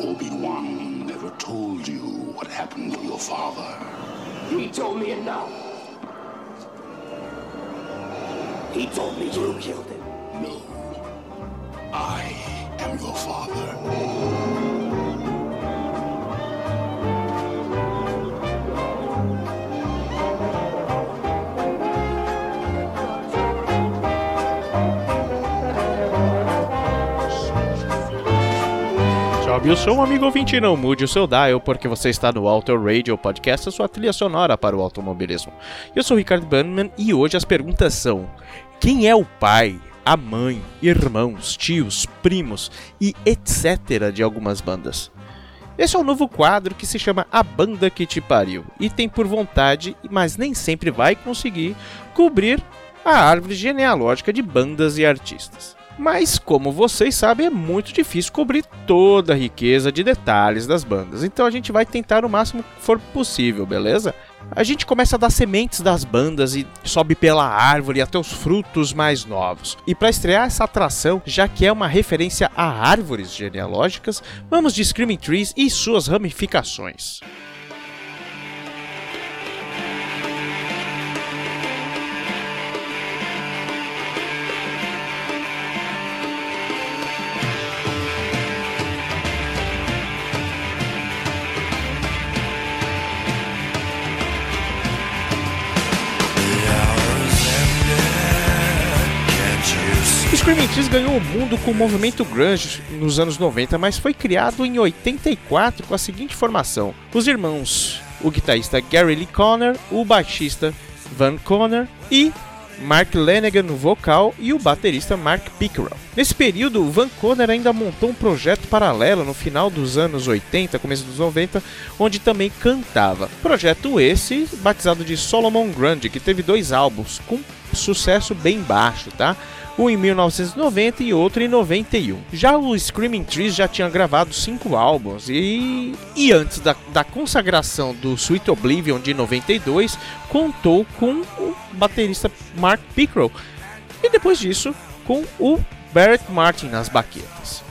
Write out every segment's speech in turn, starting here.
Obi-Wan never told you what happened to your father. He told me enough. He told me you killed him. No. I am your father. Sobe o som, amigo ouvinte, não mude o seu dial, porque você está no Auto Radio Podcast, a sua trilha sonora para o automobilismo. Eu sou o Ricardo Bannerman e hoje as perguntas são: quem é o pai, a mãe, irmãos, tios, primos e etc. de algumas bandas? Esse é um novo quadro que se chama A Banda Que Te Pariu e tem por vontade, mas nem sempre vai conseguir, cobrir a árvore genealógica de bandas e artistas. Mas, como vocês sabem, é muito difícil cobrir toda a riqueza de detalhes das bandas, então a gente vai tentar o máximo que for possível, beleza? A gente começa a dar sementes das bandas e sobe pela árvore até os frutos mais novos. E para estrear essa atração, já que é uma referência a árvores genealógicas, vamos de Screaming Trees e suas ramificações. Screaming Trees ganhou o mundo com o movimento grunge nos anos 90, mas foi criado em 84 com a seguinte formação: os irmãos, o guitarrista Gary Lee Conner, o baixista Van Conner e Mark Lanegan no vocal e o baterista Mark Pickerel. Nesse período, Van Conner ainda montou um projeto paralelo no final dos anos 80, começo dos 90, onde também cantava. Projeto esse batizado de Solomon Grande, que teve dois álbuns com sucesso bem baixo, tá? Um em 1990 e outro em 91. Já o Screaming Trees já tinha gravado cinco álbuns e, e antes da, da consagração do Sweet Oblivion de 92, contou com o baterista Mark Pickrell e depois disso com o Barrett Martin nas baquetas.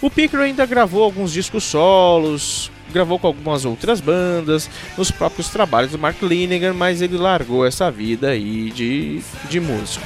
O Pickrell ainda gravou alguns discos solos, gravou com algumas outras bandas, nos próprios trabalhos do Mark Linegan, mas ele largou essa vida aí de, de músico.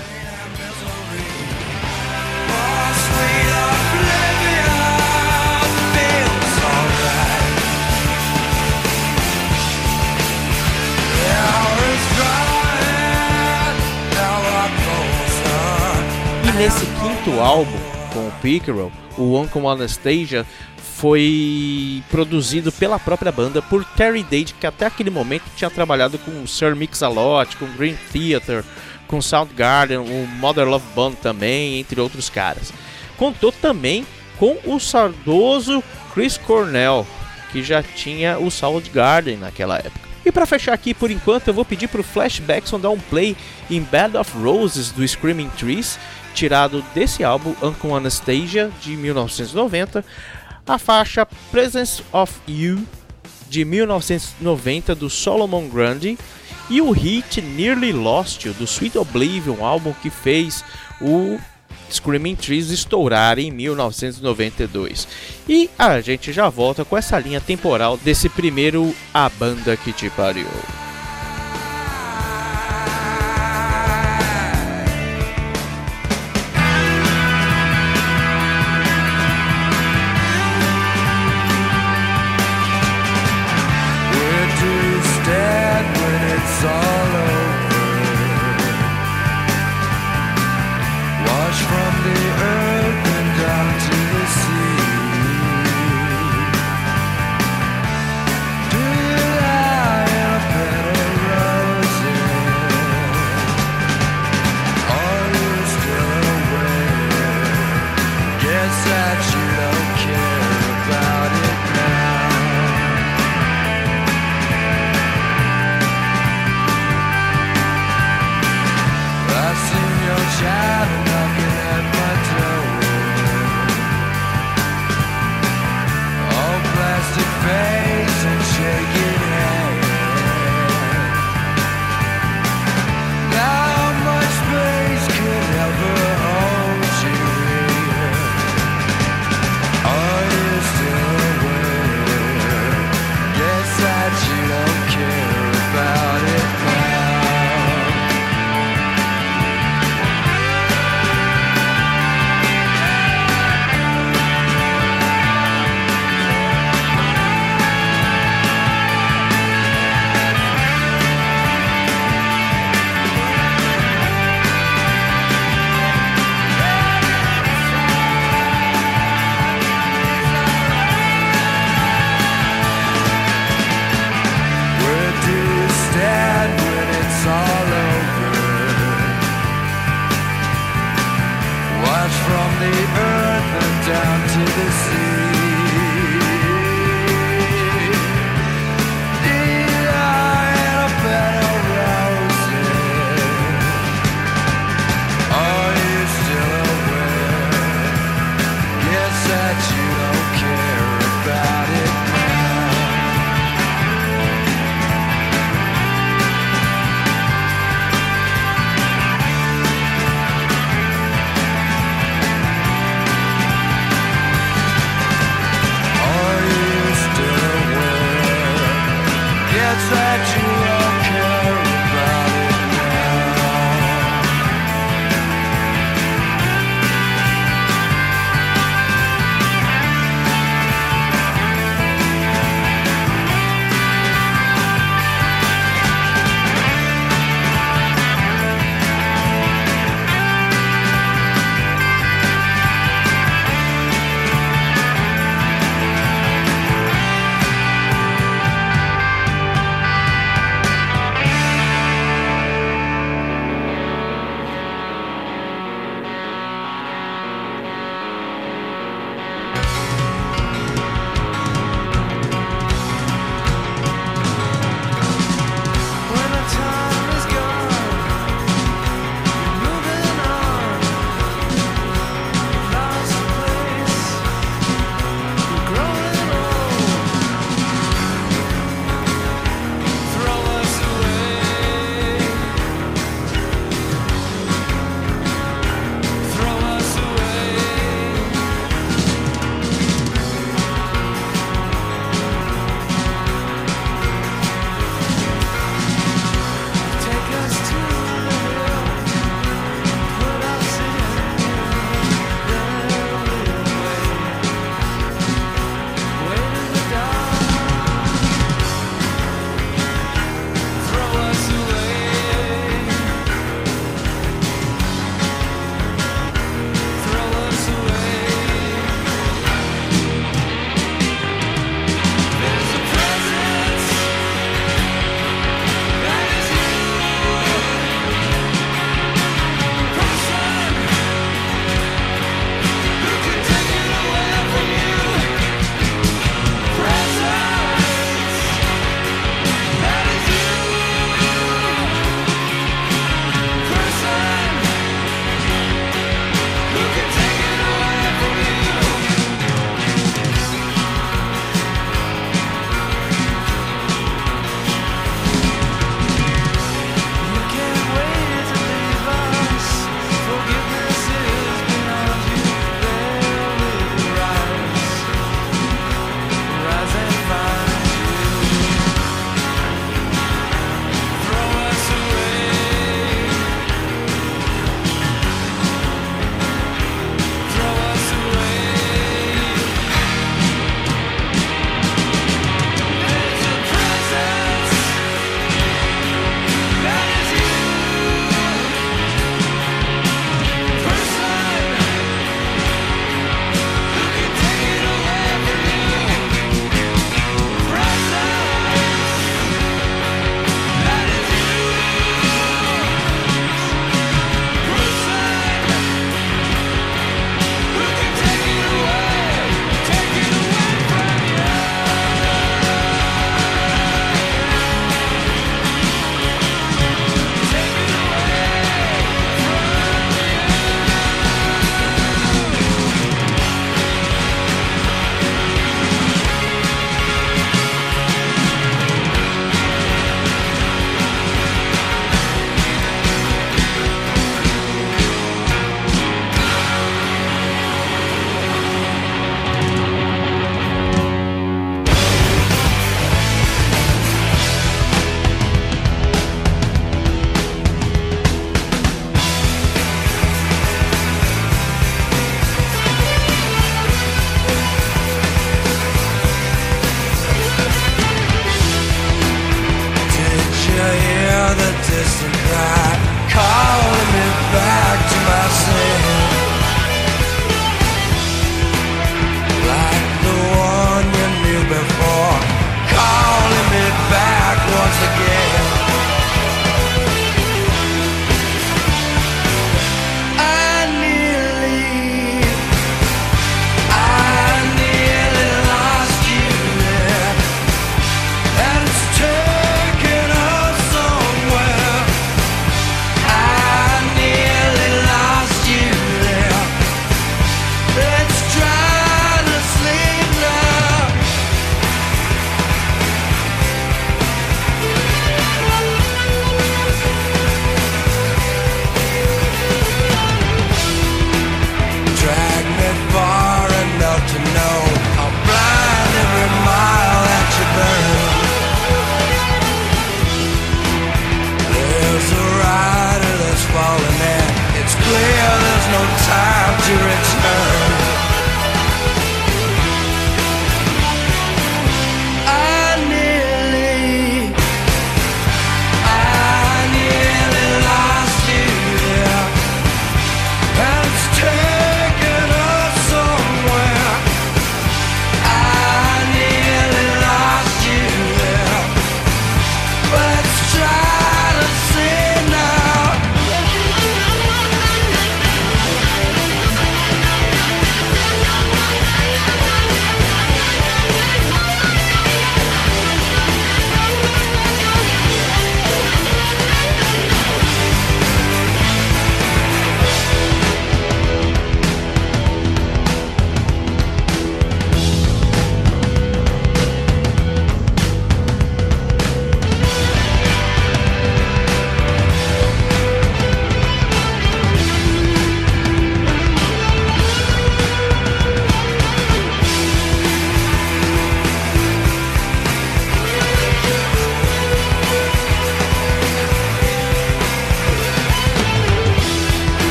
Nesse quinto álbum com o Pickerel, o Uncle Anastasia foi produzido pela própria banda por Terry Dade, que até aquele momento tinha trabalhado com Sir Mix-a-Lot, com Green Theater, com Soundgarden, o Mother Love Band também, entre outros caras. Contou também com o saudoso Chris Cornell, que já tinha o Soundgarden naquela época. E para fechar aqui por enquanto, eu vou pedir pro Flashbackson dar um play em Bed of Roses do Screaming Trees, tirado desse álbum Uncle Anastasia de 1990, a faixa Presence of You de 1990 do Solomon Grundy e o hit Nearly Lost You do Sweet Oblivion, álbum que fez o Screaming Trees estourar em 1992. E a gente já volta com essa linha temporal desse primeiro A Banda Que Te Pariu.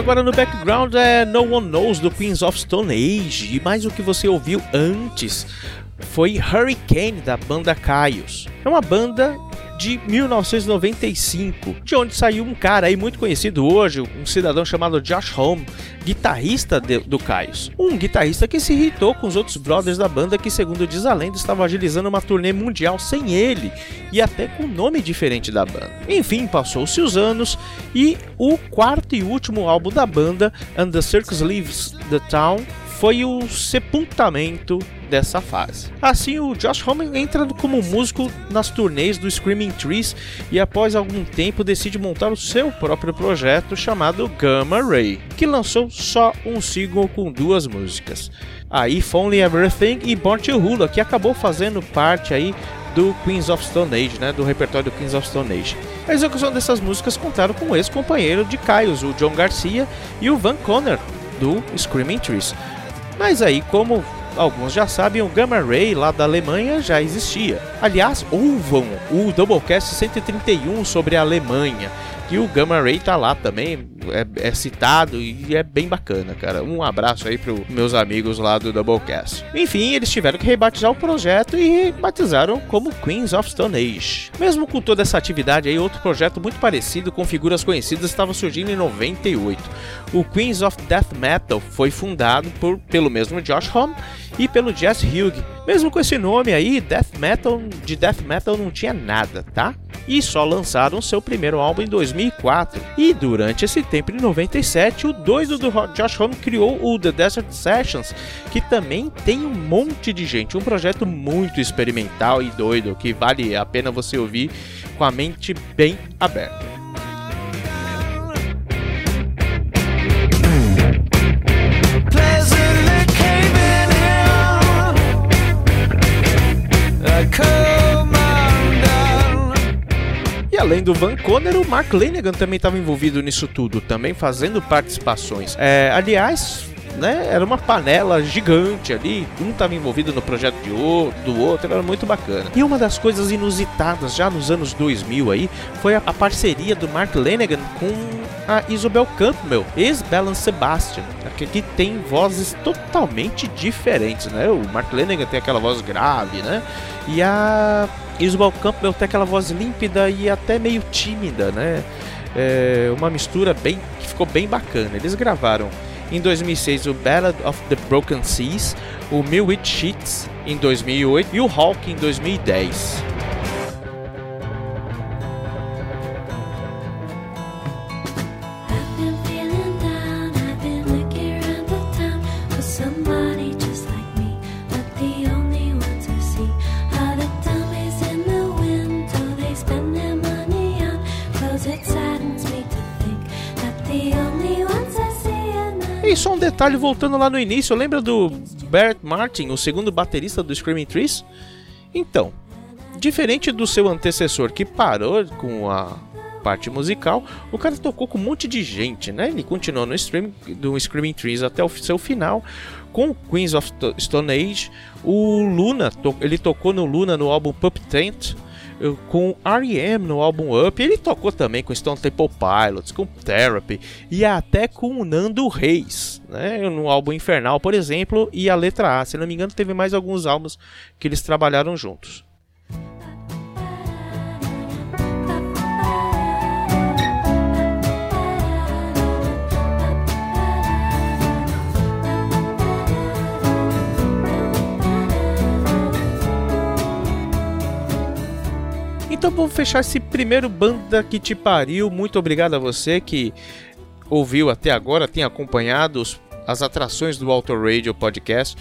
Agora no background é No One Knows do Queens of Stone Age. E mais o que você ouviu antes foi Hurricane da banda Caios. É uma banda de 1995, de onde saiu um cara aí muito conhecido hoje, um cidadão chamado Josh Home, guitarrista de, do Caios. Um guitarrista que se irritou com os outros brothers da banda que, segundo diz a lenda, estavam agilizando uma turnê mundial sem ele e até com nome diferente da banda. Enfim, passou-se os anos e o quarto e último álbum da banda, And the Circus Leaves the Town, foi o sepultamento dessa fase. Assim, o Josh Homme entra como músico nas turnês do Screaming Trees e após algum tempo decide montar o seu próprio projeto chamado Gamma Ray, que lançou só um single com duas músicas. A If Only Everything e Born to Hula, que acabou fazendo parte aí do Queens of Stone Age, né, do repertório do Queens of Stone Age. A execução dessas músicas contaram com o ex-companheiro de Caios, o John Garcia, e o Van Conner, do Screaming Trees. Mas aí, como alguns já sabem, o Gamma Ray lá da Alemanha já existia. Aliás, ouvam o Doublecast 131 sobre a Alemanha, que o Gamma Ray tá lá também, é, é, citado e é bem bacana, cara. Um abraço aí para meus amigos lá do Doublecast. Enfim, eles tiveram que rebatizar o projeto e batizaram como Queens of Stone Age. Mesmo com toda essa atividade aí, outro projeto muito parecido com figuras conhecidas estava surgindo em 98. O Queens of Death Metal foi fundado por, pelo mesmo Josh Homme e pelo Jess Hugh. Mesmo com esse nome aí, Death Metal de Death Metal não tinha nada, tá? E só lançaram seu primeiro álbum em 2004. E durante esse tempo, em 97, o doido do Josh Homme criou o The Desert Sessions, que também tem um monte de gente, um projeto muito experimental e doido que vale a pena você ouvir com a mente bem aberta. Além do Van Conner, o Mark Lanegan também estava envolvido nisso tudo, também fazendo participações. É, aliás, né, era uma panela gigante ali, um estava envolvido no projeto de o, do outro, era muito bacana. E uma das coisas inusitadas já nos anos 2000 aí foi a, a parceria do Mark Lanegan com a Isabel Campbell, ex-Belen Sebastian, que, que tem vozes totalmente diferentes, né? O Mark Lanegan tem aquela voz grave, né? E a Isabel Campbell tem aquela voz límpida e até meio tímida, né? É uma mistura bem que ficou bem bacana. Eles gravaram em 2006 o Ballad of the Broken Seas, o Mill With Sheets em 2008 e o Hawk em 2010. Só um detalhe voltando lá no início, lembra do Bert Martin, o segundo baterista do Screaming Trees? Então, diferente do seu antecessor que parou com a parte musical, o cara tocou com um monte de gente, né? Ele continuou no stream do Screaming Trees até o seu final com Queens of Stone Age. O Luna, ele tocou no Luna no álbum Pup Tent com R.E.M. no álbum Up. Ele tocou também com Stone Temple Pilots, com Therapy e até com Nando Reis, né? No álbum Infernal, por exemplo, e a letra A. Se não me engano, teve mais alguns álbuns que eles trabalharam juntos. Então vamos fechar esse primeiro Banda que te pariu. Muito obrigado a você que ouviu até agora, tem acompanhado os, as atrações do Auto Radio Podcast.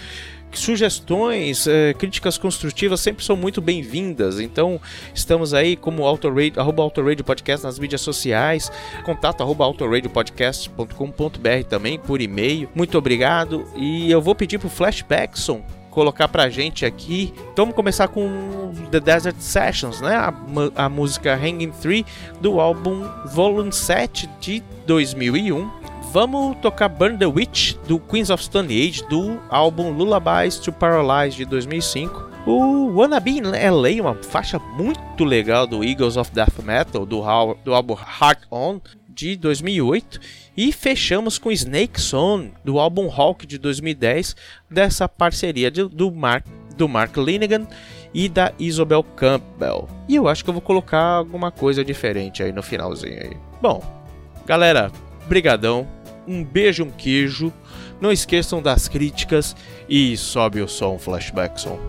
Sugestões, eh, críticas construtivas sempre são muito bem-vindas. Então, estamos aí como Autoradio, arroba Autoradio Podcast nas mídias sociais, contato arroba autoradioPodcast.com.br também por e-mail. Muito obrigado. E eu vou pedir pro Flashbackson colocar pra gente aqui. Então vamos começar com The Desert Sessions, né? A, a música Hanging Tree do álbum Volume 7 de 2001. Vamos tocar Burn the Witch do Queens of Stone Age do álbum Lullabies to Paralyze de 2005. O Wannabe in LA, uma faixa muito legal do Eagles of Death Metal, do, do álbum Heart On, de 2008 e fechamos com Snake On do álbum Hawk de 2010 dessa parceria de, do Mark do Mark Linegan e da Isobel Campbell. E eu acho que eu vou colocar alguma coisa diferente aí no finalzinho aí. Bom, galera, brigadão. Um beijo, um queijo. Não esqueçam das críticas e sobe o som Flashback Som.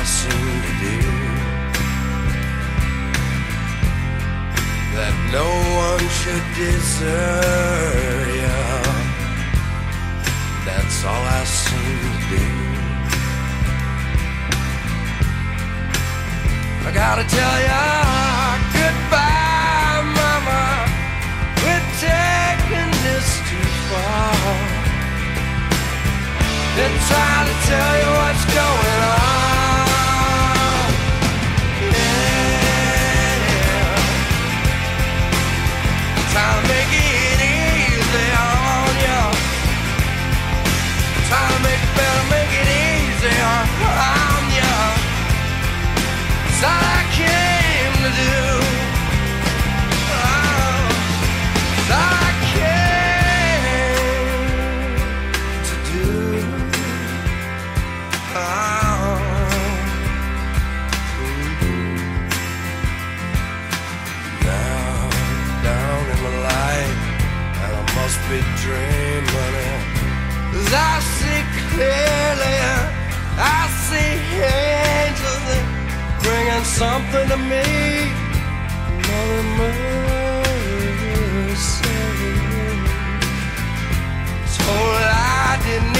I seem to do. That no one should deserve you. That's all I seem to do. I gotta tell ya goodbye, Mama. We're taking this too far. Been trying to tell you what's going on. time. something to me. Mother mercy. Told I didn't.